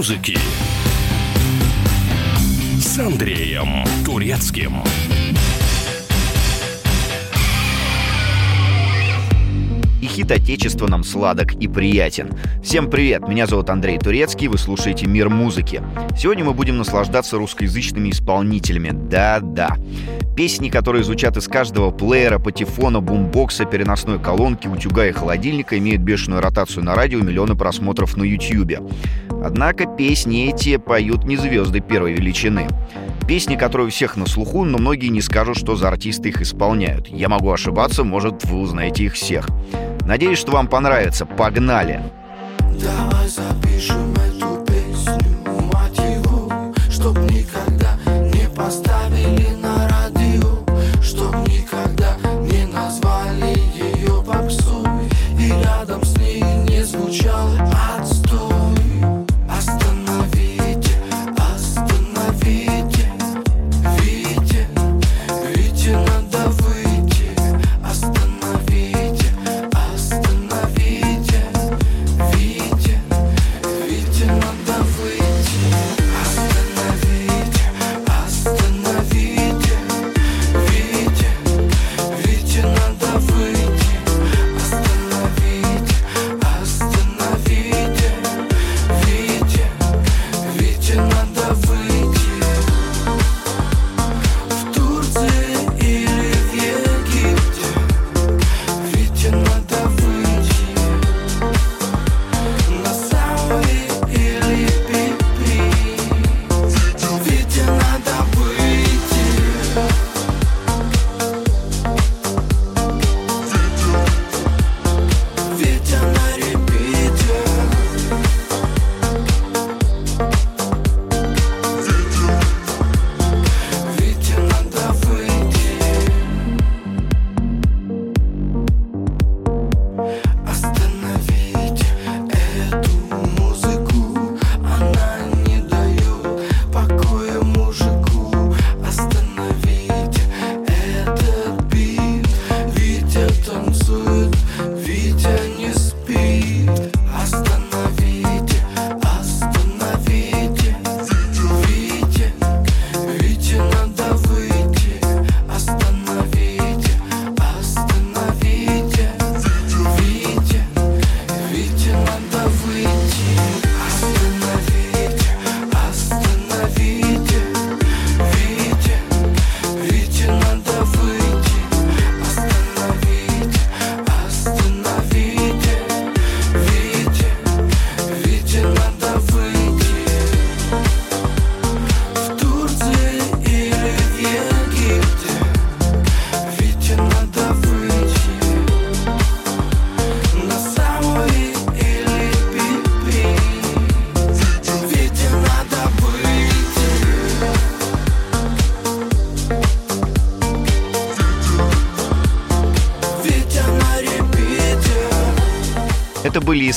музыки с Андреем Турецким. И хит отечества нам сладок и приятен. Всем привет, меня зовут Андрей Турецкий, вы слушаете «Мир музыки». Сегодня мы будем наслаждаться русскоязычными исполнителями. Да-да. Песни, которые звучат из каждого плеера, патефона, бумбокса, переносной колонки, утюга и холодильника, имеют бешеную ротацию на радио, миллионы просмотров на YouTube. Однако песни эти поют не звезды первой величины. Песни, которые у всех на слуху, но многие не скажут, что за артисты их исполняют. Я могу ошибаться, может, вы узнаете их всех. Надеюсь, что вам понравится. Погнали! Давай запишем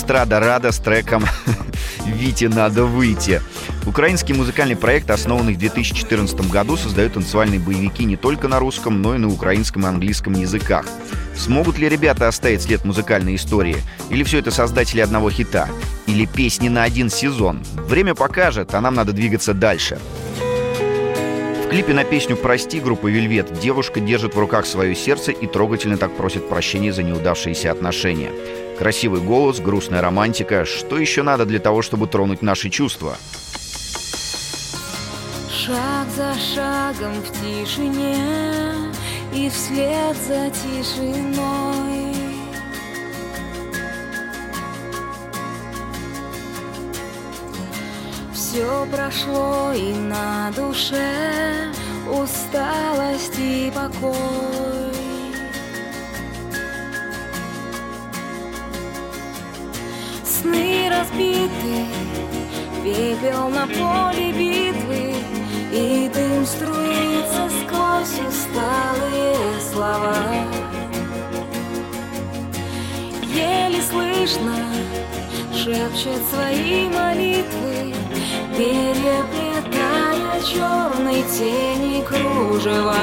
Эстрада Рада с треком «Вите надо выйти». Украинский музыкальный проект, основанный в 2014 году, создает танцевальные боевики не только на русском, но и на украинском и английском языках. Смогут ли ребята оставить след музыкальной истории? Или все это создатели одного хита? Или песни на один сезон? Время покажет, а нам надо двигаться дальше. В клипе на песню «Прости» группы «Вельвет» девушка держит в руках свое сердце и трогательно так просит прощения за неудавшиеся отношения. Красивый голос, грустная романтика. Что еще надо для того, чтобы тронуть наши чувства? Шаг за шагом в тишине И вслед за тишиной Все прошло и на душе Усталость и покой Сны разбиты, пепел на поле битвы И дым струится сквозь усталые слова. Еле слышно шепчет свои молитвы Переплетая черной тени кружева.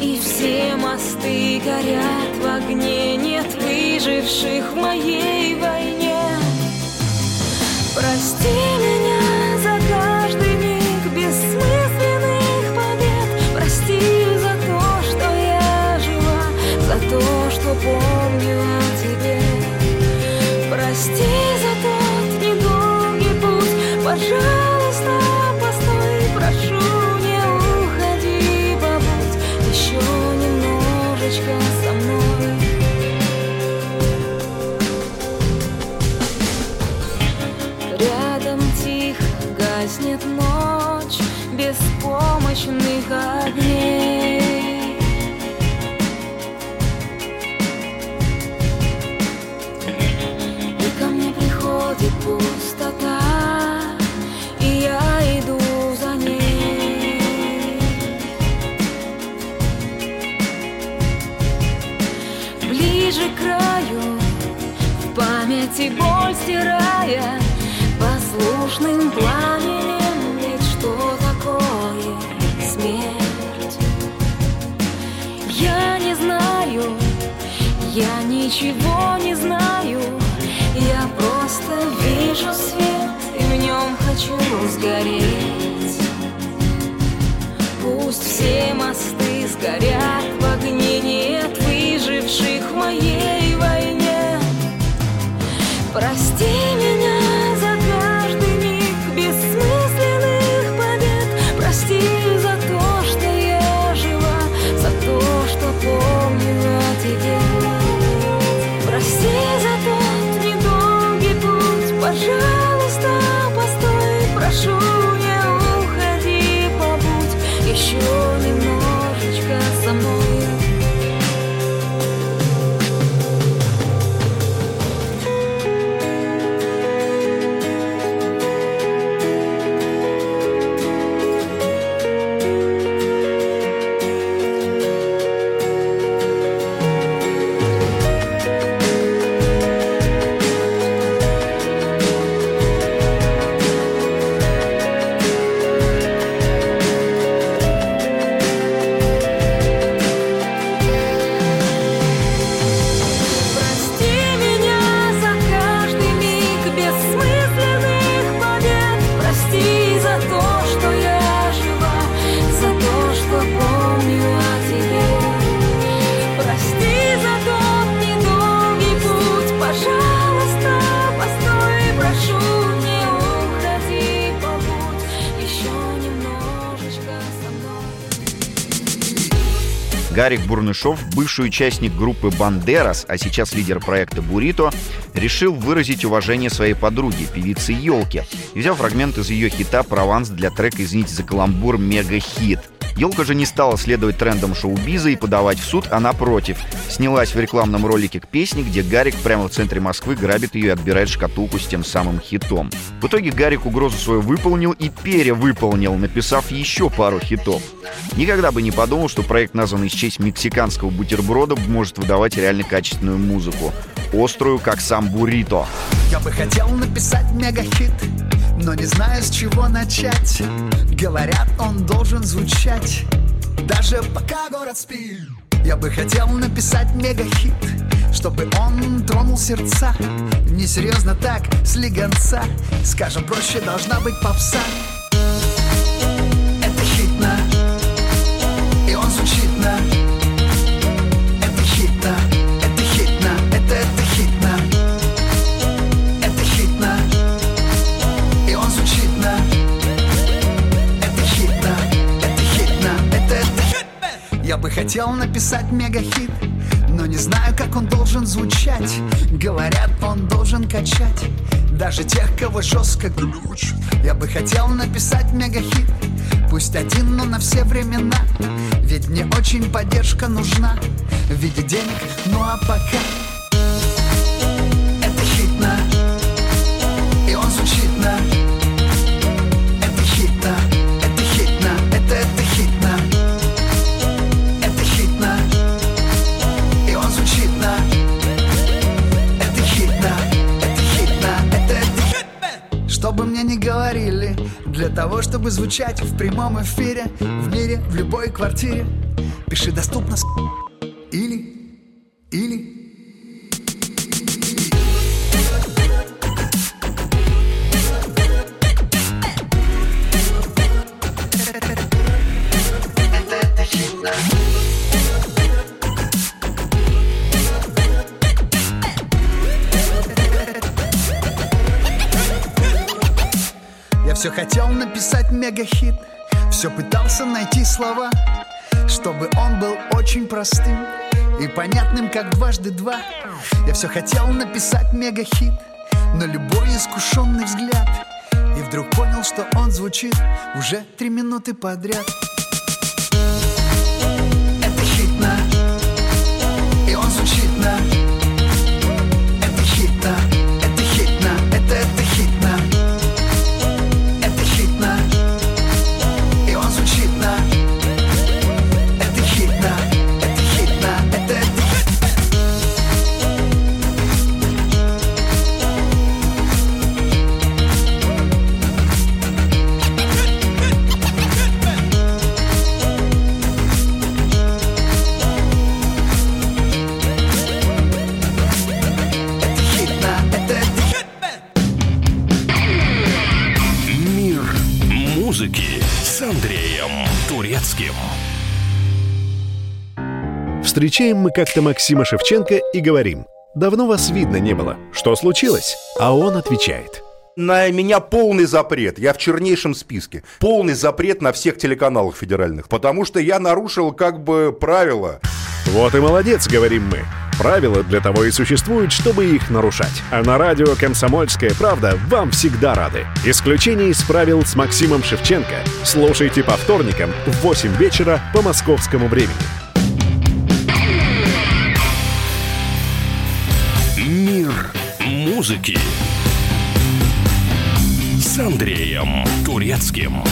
И все мосты горят в огне Нет выживших в моей войне. Прости меня за каждый миг бессмысленных побед, прости за то, что я жива, за то, что помню о тебе. Прости Гарик Бурнышов, бывший участник группы «Бандерас», а сейчас лидер проекта «Бурито», решил выразить уважение своей подруге, певице Елке, и взял фрагмент из ее хита «Прованс» для трека «Извините за каламбур» мега-хит. Елка же не стала следовать трендам шоу-биза и подавать в суд, а напротив. Снялась в рекламном ролике к песне, где Гарик прямо в центре Москвы грабит ее и отбирает шкатулку с тем самым хитом. В итоге Гарик угрозу свою выполнил и перевыполнил, написав еще пару хитов. Никогда бы не подумал, что проект, названный в честь мексиканского бутерброда, может выдавать реально качественную музыку. Острую, как сам буррито. Я бы хотел написать мегахит, но не знаю, с чего начать. Говорят, он должен звучать, даже пока город спит. Я бы хотел написать мегахит, чтобы он тронул сердца. Несерьезно так, слегонца, скажем проще, должна быть попса. Хотел написать мегахит, но не знаю, как он должен звучать. Говорят, он должен качать даже тех, кого жестко глючит. Я бы хотел написать мегахит, пусть один, но на все времена. Ведь мне очень поддержка нужна в виде денег, ну а пока чтобы звучать в прямом эфире, в мире, в любой квартире, пиши доступно с все хотел написать мегахит Все пытался найти слова Чтобы он был очень простым И понятным, как дважды два. Я все хотел написать мегахит Но любой искушенный взгляд И вдруг понял, что он звучит Уже три минуты подряд Встречаем мы как-то Максима Шевченко и говорим «Давно вас видно не было. Что случилось?» А он отвечает На меня полный запрет. Я в чернейшем списке. Полный запрет на всех телеканалах федеральных. Потому что я нарушил как бы правила. «Вот и молодец», — говорим мы. Правила для того и существуют, чтобы их нарушать. А на радио «Комсомольская правда» вам всегда рады. Исключение из правил с Максимом Шевченко. Слушайте по вторникам в 8 вечера по московскому времени. Музыки с Андреем Турецким.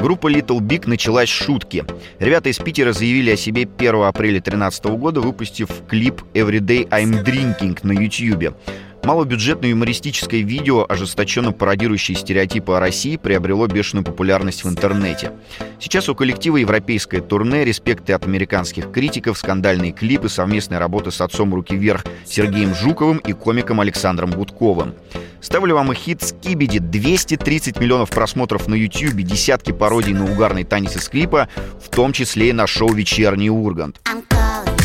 Группа Little Big началась с шутки. Ребята из Питера заявили о себе 1 апреля 2013 года, выпустив клип «Everyday I'm Drinking» на YouTube. Малобюджетное юмористическое видео, ожесточенно пародирующее стереотипы о России, приобрело бешеную популярность в интернете. Сейчас у коллектива европейское турне, респекты от американских критиков, скандальные клипы, совместная работа с отцом руки вверх Сергеем Жуковым и комиком Александром Гудковым. Ставлю вам и хит «Скибиди». 230 миллионов просмотров на YouTube, десятки пародий на угарный танец из клипа, в том числе и на шоу «Вечерний Ургант». I'm calling,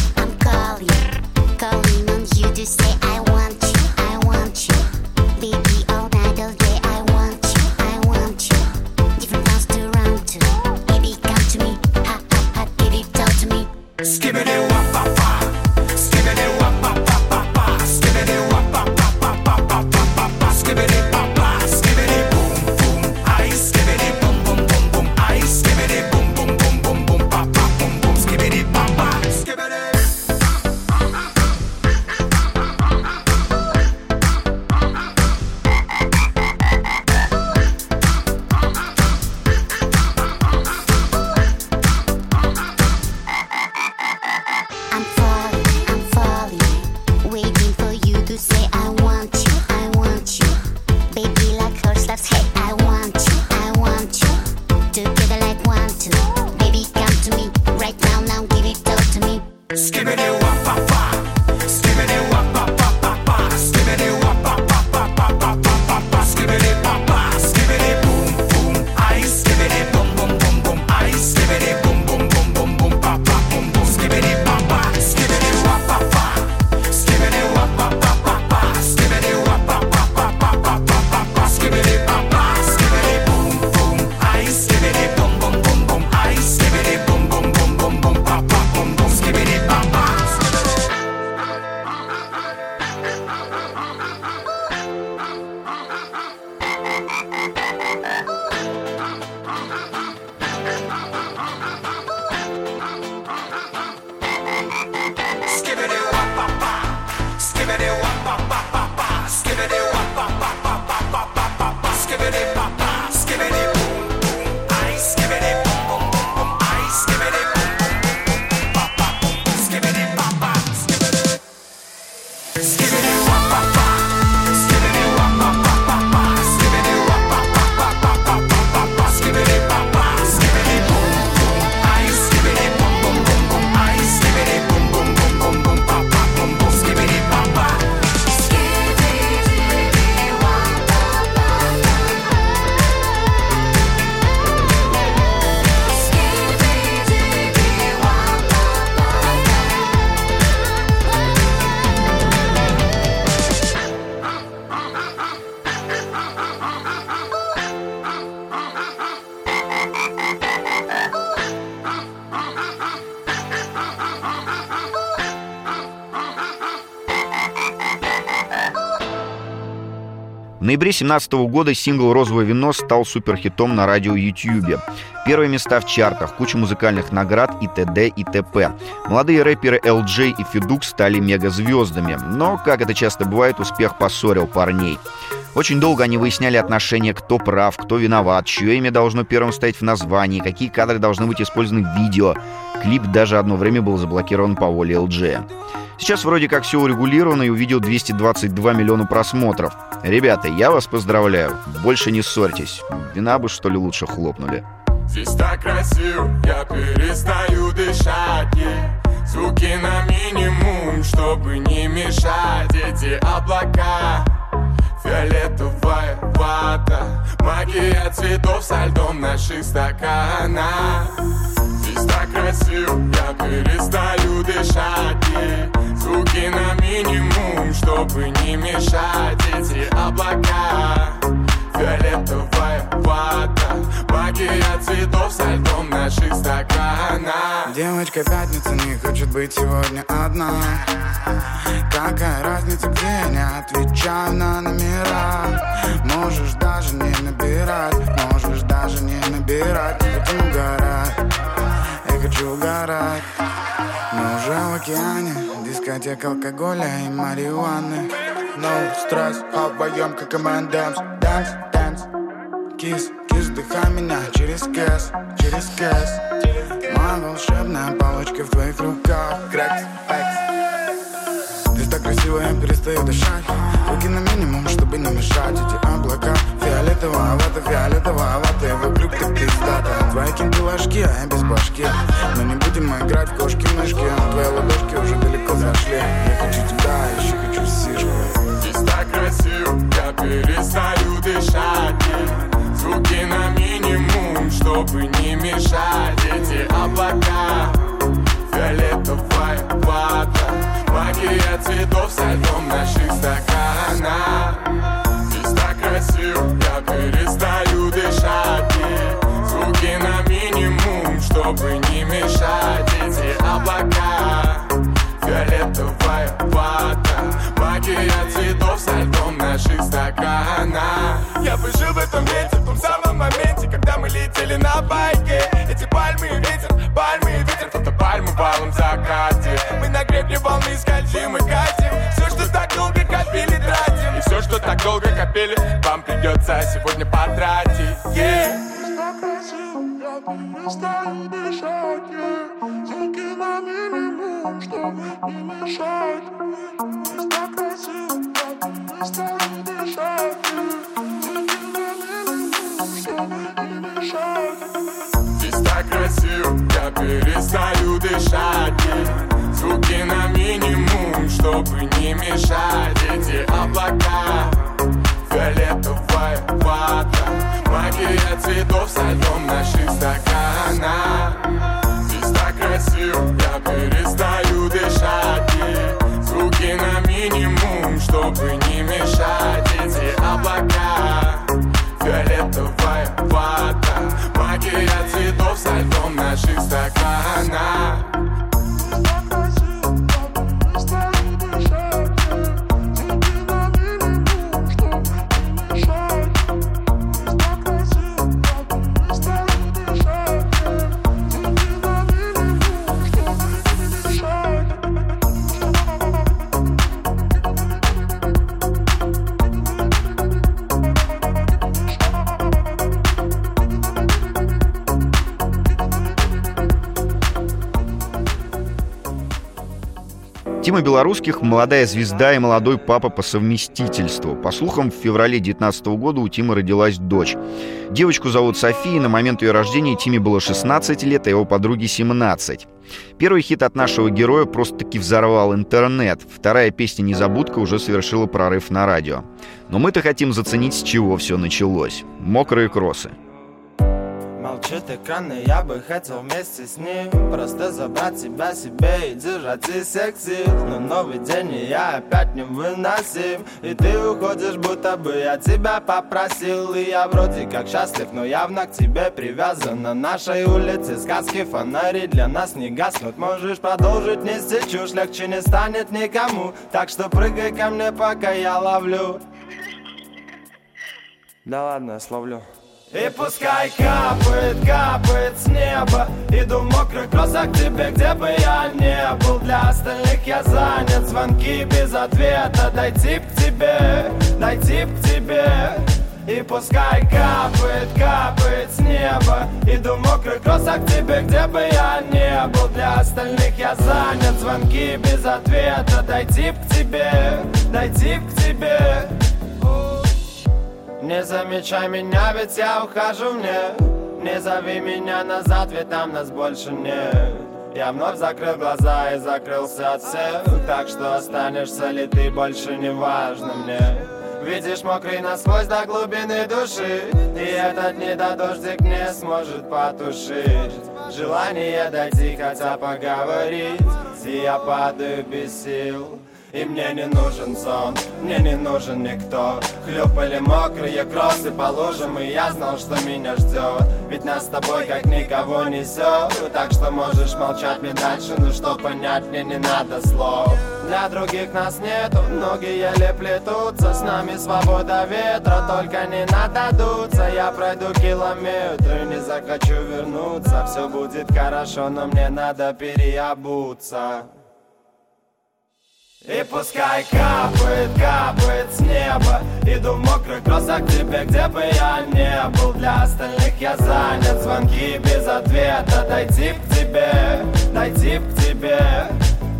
ноябре 2017 года сингл «Розовое вино» стал суперхитом на радио YouTube. Первые места в чартах, куча музыкальных наград и т.д. и т.п. Молодые рэперы LJ и Федук стали мегазвездами, но, как это часто бывает, успех поссорил парней. Очень долго они выясняли отношения, кто прав, кто виноват, чье имя должно первым стоять в названии, какие кадры должны быть использованы в видео. Клип даже одно время был заблокирован по воле LJ. Сейчас вроде как все урегулировано и увидел 222 миллиона просмотров. Ребята, я вас поздравляю. Больше не ссорьтесь. Вина бы, что ли, лучше хлопнули. Здесь так красиво, я перестаю дышать. Звуки на минимум, чтобы не мешать Эти облака Фиолетовая вата Магия цветов со льдом наших стаканах Здесь так красиво, я перестаю дышать. Звуки на минимум, чтобы не мешать Эти облака. Фиолетовая вата Магия цветов со льдом наших стаканах. Девочка пятница не хочет быть сегодня одна. Какая разница, где я не отвечаю на номера. Можешь даже не набирать, можешь даже не набирать. Хотим угорать, я хочу угорать Мы уже в океане, дискотека алкоголя и марихуаны. No а вдвоем как M&M's Dance, dance, кис, кис, вдыхай меня через кэс, через кэс. Моя волшебная палочка в твоих руках. Крэкс, экс Здесь так красиво, я перестаю дышать. Руки на минимум, чтобы не мешать. Эти облака фиолетовая вата, фиолетовая вата И вокруг так пиздата Твои кенты ложки, а я без башки. Но не будем мы играть в кошки-мышки Твои ладошки уже далеко зашли. Я хочу тебя, еще хочу сишку Здесь так красиво, я перестаю дышать. Звуки на минимум, чтобы не мешать. Эти облака Фиолетовая вата. Магия цветов со льдом наших стаканах Здесь так красиво, я перестаю дышать. Yeah. Звуки на минимум, чтобы не мешать. Эти облака. Фиолетовая вата. Магия цветов со льдом наших стаканах Я бы жил в этом месте, в том самом моменте Когда мы летели на байке. Эти пальмы и ветер, пальмы и Фотопальмы в алом закате Мы на гребне волны скользим и катим Все, что так долго копили, тратим И все, что так долго копили Вам придется сегодня потратить yeah. перестаю дышать. Звуки на минимум, чтобы не мешать Здесь так красиво, я перестаю дышать. Звуки на минимум, чтобы не мешать Красиво, я перестаю дышать. Звуки на минимум, чтобы не мешать. Эти облака Фиолетовая вата. Магия цветов со льдом наших стаканах Здесь так красиво, я перестаю дышать. Звуки на минимум, чтобы не мешать. Эти облака Фиолетовая вата. Магия цветов со льдом наших Тима Белорусских – молодая звезда и молодой папа по совместительству. По слухам, в феврале 2019 года у Тимы родилась дочь. Девочку зовут София, на момент ее рождения Тиме было 16 лет, а его подруге 17. Первый хит от нашего героя просто-таки взорвал интернет. Вторая песня «Незабудка» уже совершила прорыв на радио. Но мы-то хотим заценить, с чего все началось. Мокрые кроссы. Молчит экран, и я бы хотел вместе с ним Просто забрать тебя себе и держать из всех сил Но новый день, и я опять не выносим И ты уходишь, будто бы я тебя попросил И я вроде как счастлив, но явно к тебе привязан На нашей улице сказки, фонари для нас не гаснут Можешь продолжить нести чушь, легче не станет никому Так что прыгай ко мне, пока я ловлю Да ладно, я словлю. И пускай капает, капает с неба. Иду в мокрых к тебе, где бы я не был. Для остальных я занят, звонки без ответа. Дойти к тебе, дойти к тебе. И пускай капает, капает с неба. Иду в мокрых кроссах тебе, где бы я не был. Для остальных я занят, звонки без ответа. Дойти к тебе, дойти к тебе не замечай меня, ведь я ухожу мне. Не зови меня назад, ведь там нас больше нет. Я вновь закрыл глаза и закрылся от всех. Так что останешься ли ты, больше не важно мне. Видишь, мокрый насквозь до глубины души И этот недодождик не сможет потушить. Желание дойти, хотя поговорить И я падаю без сил и мне не нужен сон, мне не нужен никто Хлюпали мокрые кроссы по лужам И я знал, что меня ждет Ведь нас с тобой как никого несет Так что можешь молчать мне дальше Но что понять мне не надо слов. Для других нас нету, ноги еле плетутся С нами свобода ветра, только не надо дуться Я пройду километры, не захочу вернуться. Все будет хорошо, но мне надо переобуться и пускай капает, капает с неба. Иду в мокрых кроссах к тебе, где бы я не был. Для остальных я занят, звонки без ответа. Дойти к тебе, дойти к тебе.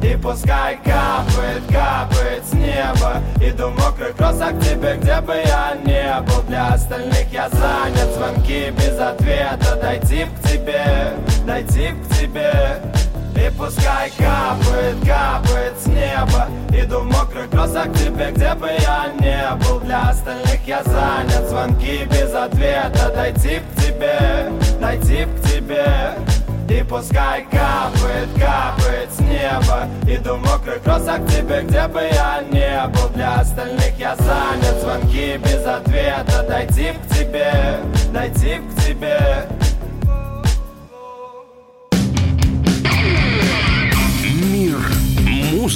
И пускай капает, капает с неба. Иду в мокрых кроссах к тебе, где бы я не был. Для остальных я занят, звонки без ответа. Дойти к тебе, дойти к тебе и пускай капает, капает с неба. Иду в мокрых кроссах к тебе, где бы я не был. Для остальных я занят, звонки без ответа. Дойти к тебе, дойти к тебе. И пускай капает, капает с неба. Иду в мокрых кроссах к тебе, где бы я не был. Для остальных я занят, звонки без ответа. Дойти к тебе, дойти к тебе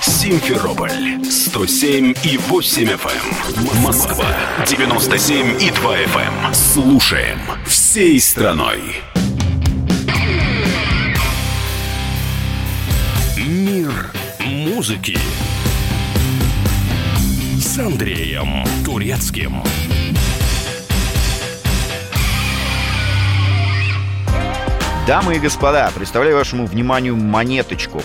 Симферополь 107 и 8 FM. Москва 97 и 2 FM. Слушаем всей страной. Мир музыки с Андреем Турецким. Дамы и господа, представляю вашему вниманию монеточку.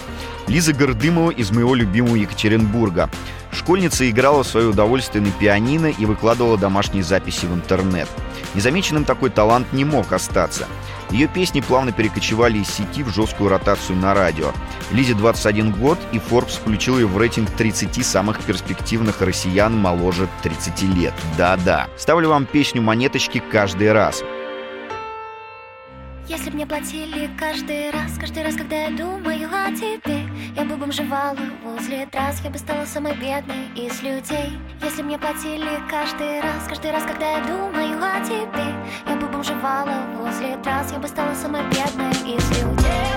Лиза Гордымова из моего любимого Екатеринбурга. Школьница играла в свое удовольствие на пианино и выкладывала домашние записи в интернет. Незамеченным такой талант не мог остаться. Ее песни плавно перекочевали из сети в жесткую ротацию на радио. Лизе 21 год, и Forbes включил ее в рейтинг 30 самых перспективных россиян моложе 30 лет. Да-да. Ставлю вам песню «Монеточки» каждый раз. Если б мне платили каждый раз, каждый раз, когда я думаю о тебе Я бы бомжевала возле трасс, я бы стала самой бедной из людей. Если б мне платили каждый раз, каждый раз, когда я думаю о тебе Я бы бомжевала возле трасс, я бы стала самой бедной из людей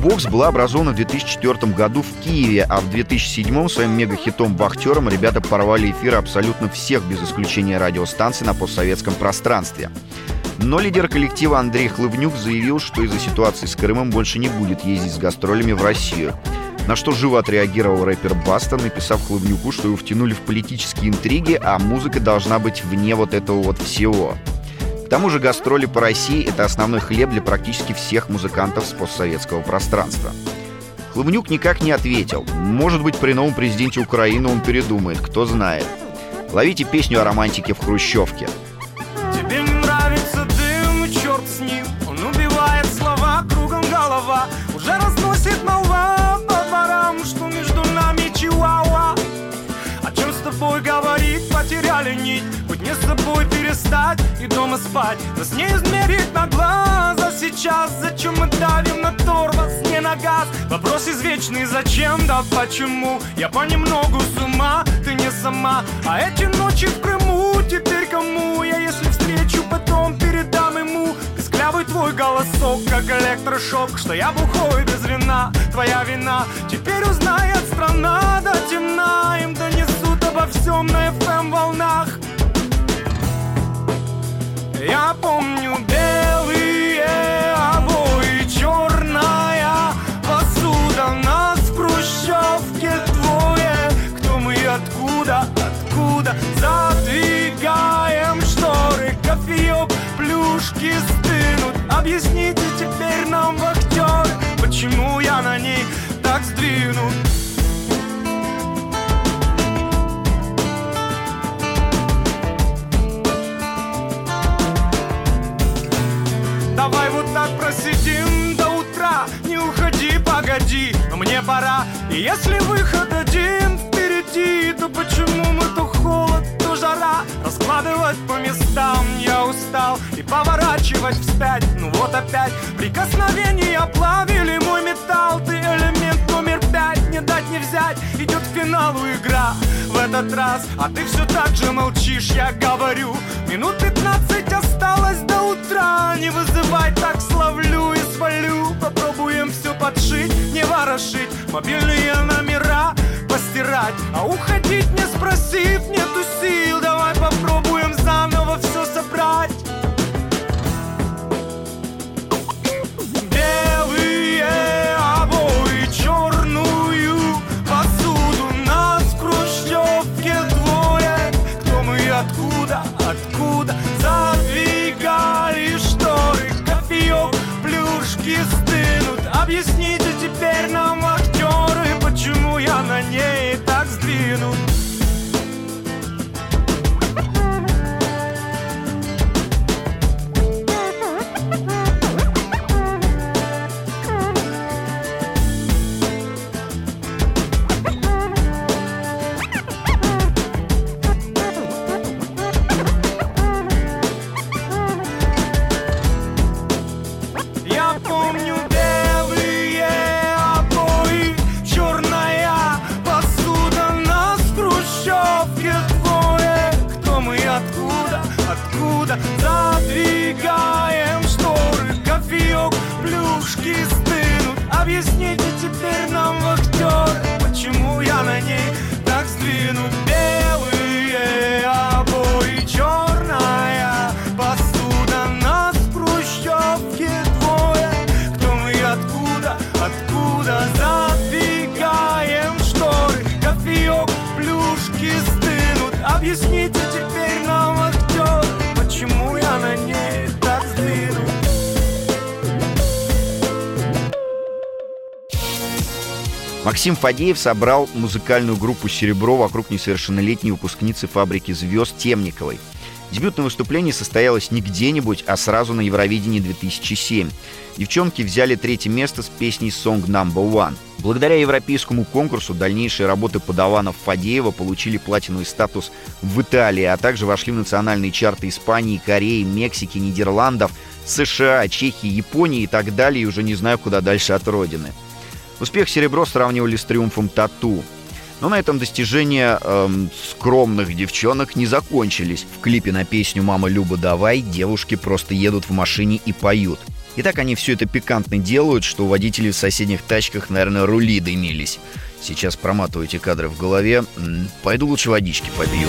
Boombox была образована в 2004 году в Киеве, а в 2007 своим мегахитом «Вахтером» ребята порвали эфир абсолютно всех, без исключения радиостанций на постсоветском пространстве. Но лидер коллектива Андрей Хлывнюк заявил, что из-за ситуации с Крымом больше не будет ездить с гастролями в Россию. На что живо отреагировал рэпер Баста, написав Хлывнюку, что его втянули в политические интриги, а музыка должна быть вне вот этого вот всего. Тому же гастроли по России — это основной хлеб для практически всех музыкантов с постсоветского пространства. Хлывнюк никак не ответил. Может быть, при новом президенте Украины он передумает, кто знает. Ловите песню о романтике в Хрущевке. И дома спать. Нас не измерить на глаза. Сейчас Зачем мы давим на тормоз, не на газ? Вопрос извечный, зачем, да почему? Я понемногу с ума, ты не сама. А эти ночи в Крыму теперь кому Я если встречу, потом передам ему? Песклявый твой голосок, как электрошок Что я бухой без вина, твоя вина. Теперь узнает страна до темна. Им донесут обо всем на FM волнах я помню белые обои, черная посуда. Нас в хрущевке двое. Кто мы откуда, откуда? Задвигаем шторы, кофеек, плюшки стынут. Объясните теперь нам, вахтеры Почему я на ней так сдвинут Давай вот так просидим до утра. Не уходи, погоди, мне пора. Если выход один впереди То почему Раскладывать по местам. Я устал И поворачивать вспять, ну вот опять Прикосновения плавили мой металл. Ты элемент номер пять, не дать не взять. Идет к финалу игра в этот раз. А ты все так же молчишь, я говорю. Минут пятнадцать осталось до утра. Не вызывай, так словлю и свалю. Попробуем все подшить, не ворошить. Мобильные номера постирать. А уходить не спросив, нету Максим Фадеев собрал музыкальную группу «Серебро» вокруг несовершеннолетней выпускницы фабрики звезд Темниковой. Дебютное выступление состоялось не где-нибудь, а сразу на Евровидении 2007. Девчонки взяли третье место с песней «Song Number One». Благодаря европейскому конкурсу дальнейшие работы подаванов Фадеева получили платиновый статус в Италии, а также вошли в национальные чарты Испании, Кореи, Мексики, Нидерландов, США, Чехии, Японии и так далее, и уже не знаю, куда дальше от родины. Успех «Серебро» сравнивали с триумфом «Тату». Но на этом достижения эм, скромных девчонок не закончились. В клипе на песню «Мама Люба, давай» девушки просто едут в машине и поют. И так они все это пикантно делают, что у водителей в соседних тачках, наверное, рули дымились. Сейчас проматываю эти кадры в голове. Пойду лучше водички попью.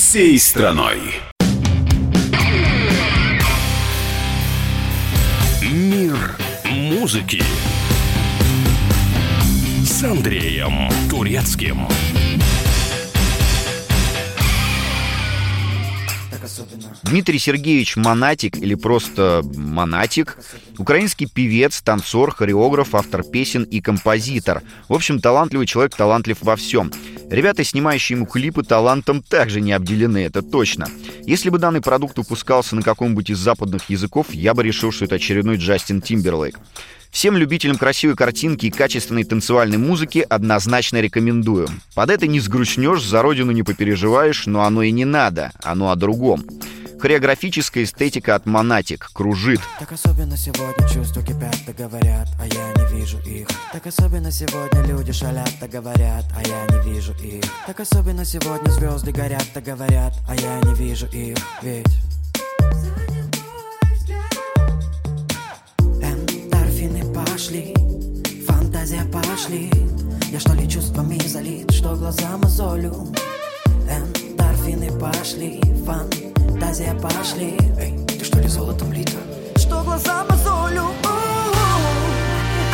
всей страной. Мир музыки с Андреем Турецким. Дмитрий Сергеевич Монатик или просто Монатик – украинский певец, танцор, хореограф, автор песен и композитор. В общем, талантливый человек, талантлив во всем. Ребята, снимающие ему клипы, талантом также не обделены, это точно. Если бы данный продукт выпускался на каком-нибудь из западных языков, я бы решил, что это очередной Джастин Тимберлейк. Всем любителям красивой картинки и качественной танцевальной музыки однозначно рекомендую. Под это не сгрустнешь, за родину не попереживаешь, но оно и не надо, оно о другом. Хореографическая эстетика от Монатик кружит. Так особенно сегодня чувства кипят, да говорят, а я не вижу их. Так особенно сегодня люди шалят, да говорят, а я не вижу их. Так особенно сегодня звезды горят, да говорят, а я не вижу их. Ведь фантазия пошли. Я что чувствами залит, что глаза мозолю. Эндорфины пошли, фантазия пошли Эй, ты что ли золотом лита? Что глаза мозолю.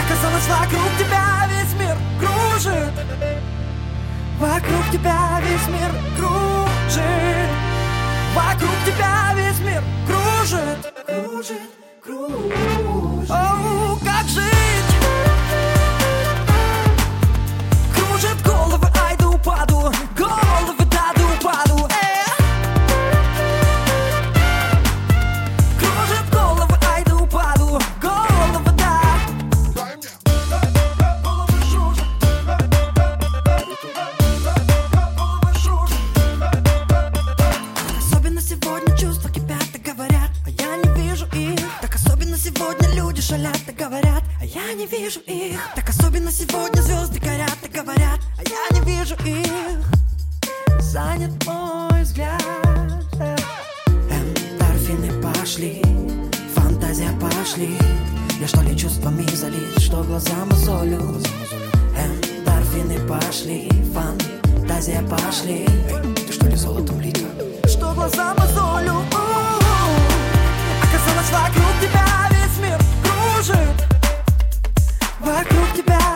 Оказалось вокруг тебя весь мир кружит Вокруг тебя весь мир кружит Вокруг тебя весь мир кружит Кружит, кружит Оу, как жить? И говорят, а я не вижу их. Так особенно сегодня звезды горят и говорят, а я не вижу их. Занят мой взгляд. Эндорфины пошли, фантазия пошли. Я что ли чувствами залит, что глаза мозолю. Эндорфины пошли, фантазия пошли. Эй, ты что ли золотом лита? Что глаза мозолю. Оказалось вокруг тебя Вокруг тебя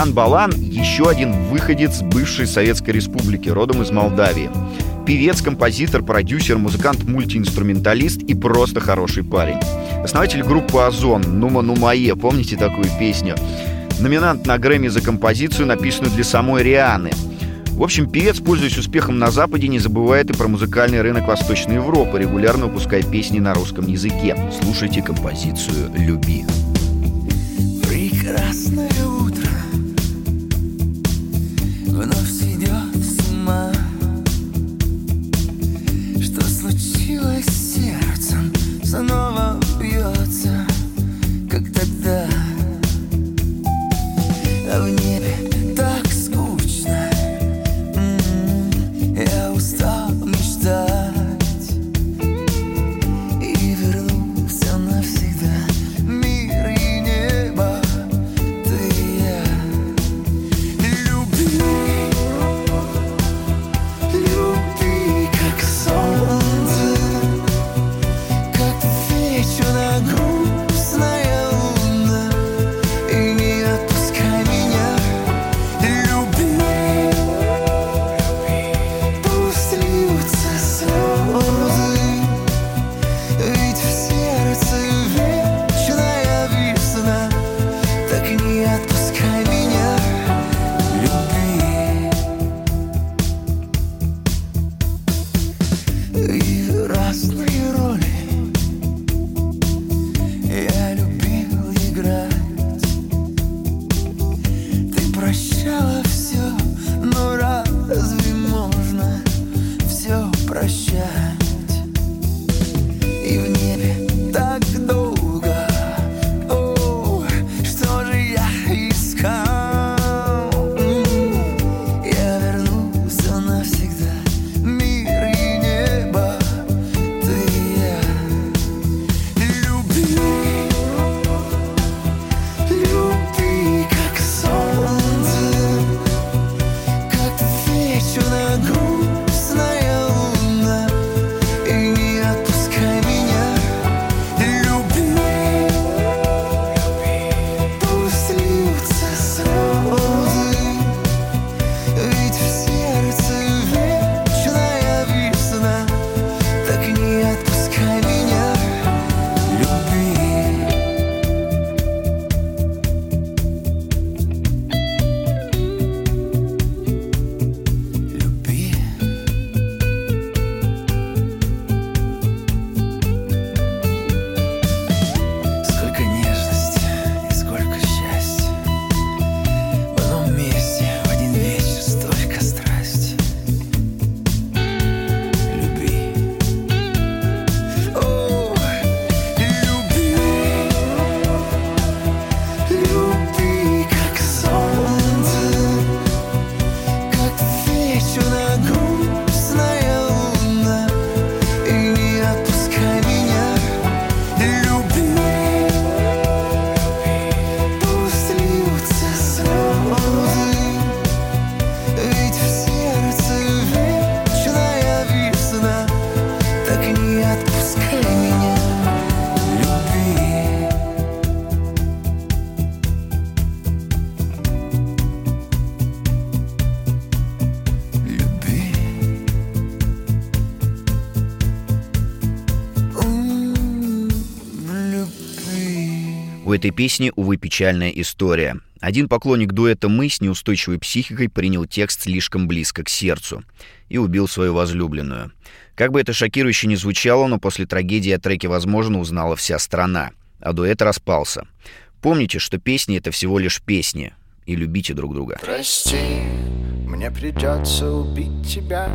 Дан Балан — еще один выходец бывшей Советской Республики, родом из Молдавии. Певец, композитор, продюсер, музыкант, мультиинструменталист и просто хороший парень. Основатель группы «Озон» «Нума Нумае», помните такую песню? Номинант на Грэмми за композицию, написанную для самой Рианы. В общем, певец, пользуясь успехом на Западе, не забывает и про музыкальный рынок Восточной Европы, регулярно выпуская песни на русском языке. Слушайте композицию «Люби». Песни, увы, печальная история. Один поклонник дуэта «Мы» с неустойчивой психикой принял текст слишком близко к сердцу и убил свою возлюбленную. Как бы это шокирующе ни звучало, но после трагедии о треке, возможно, узнала вся страна, а дуэт распался. Помните, что песни — это всего лишь песни, и любите друг друга. Прости, мне придется убить тебя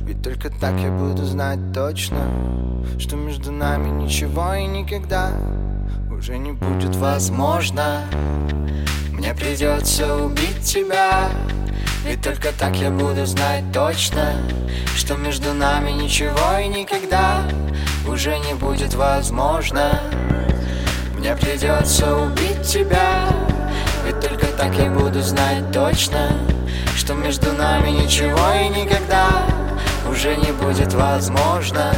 Ведь только так я буду знать точно Что между нами ничего и никогда Уже не будет возможно. Мне придется убить тебя Ведь только так я буду знать точно Что между нами ничего и никогда Уже не будет возможно. Мне придется убить тебя ведь только так я буду знать точно Что между нами ничего и никогда Уже не будет возможно.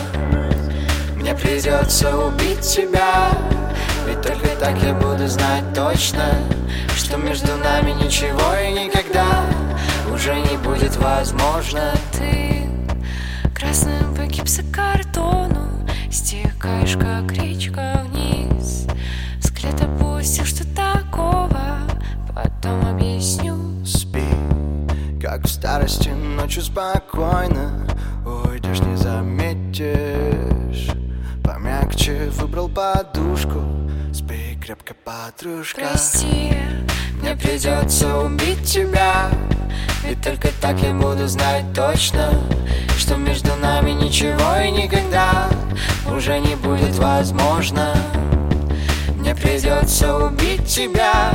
Мне придется убить тебя Ведь только так я буду знать точно Что между нами ничего и никогда Уже не будет возможно. Ты красным по гипсокартону Стекаешь, как речка вниз. Взгляд опустил, что такого Потом объясню. Спи, как в старости ночью спокойно Уйдешь, не заметишь Помягче выбрал подушку. Спи крепко, подружка. Прости, Мне придется убить тебя. Ведь только так я буду знать точно Что между нами ничего и никогда Уже не будет возможно. Мне придется убить тебя.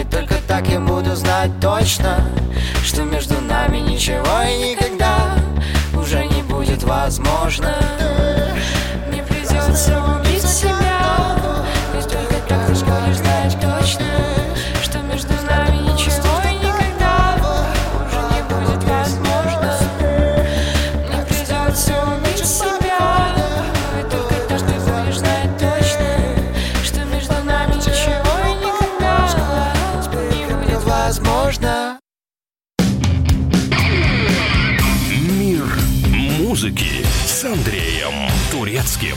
И только так я буду знать точно Что между нами ничего и никогда Уже не будет возможно возможно Мир музыки с Андреем Турецким.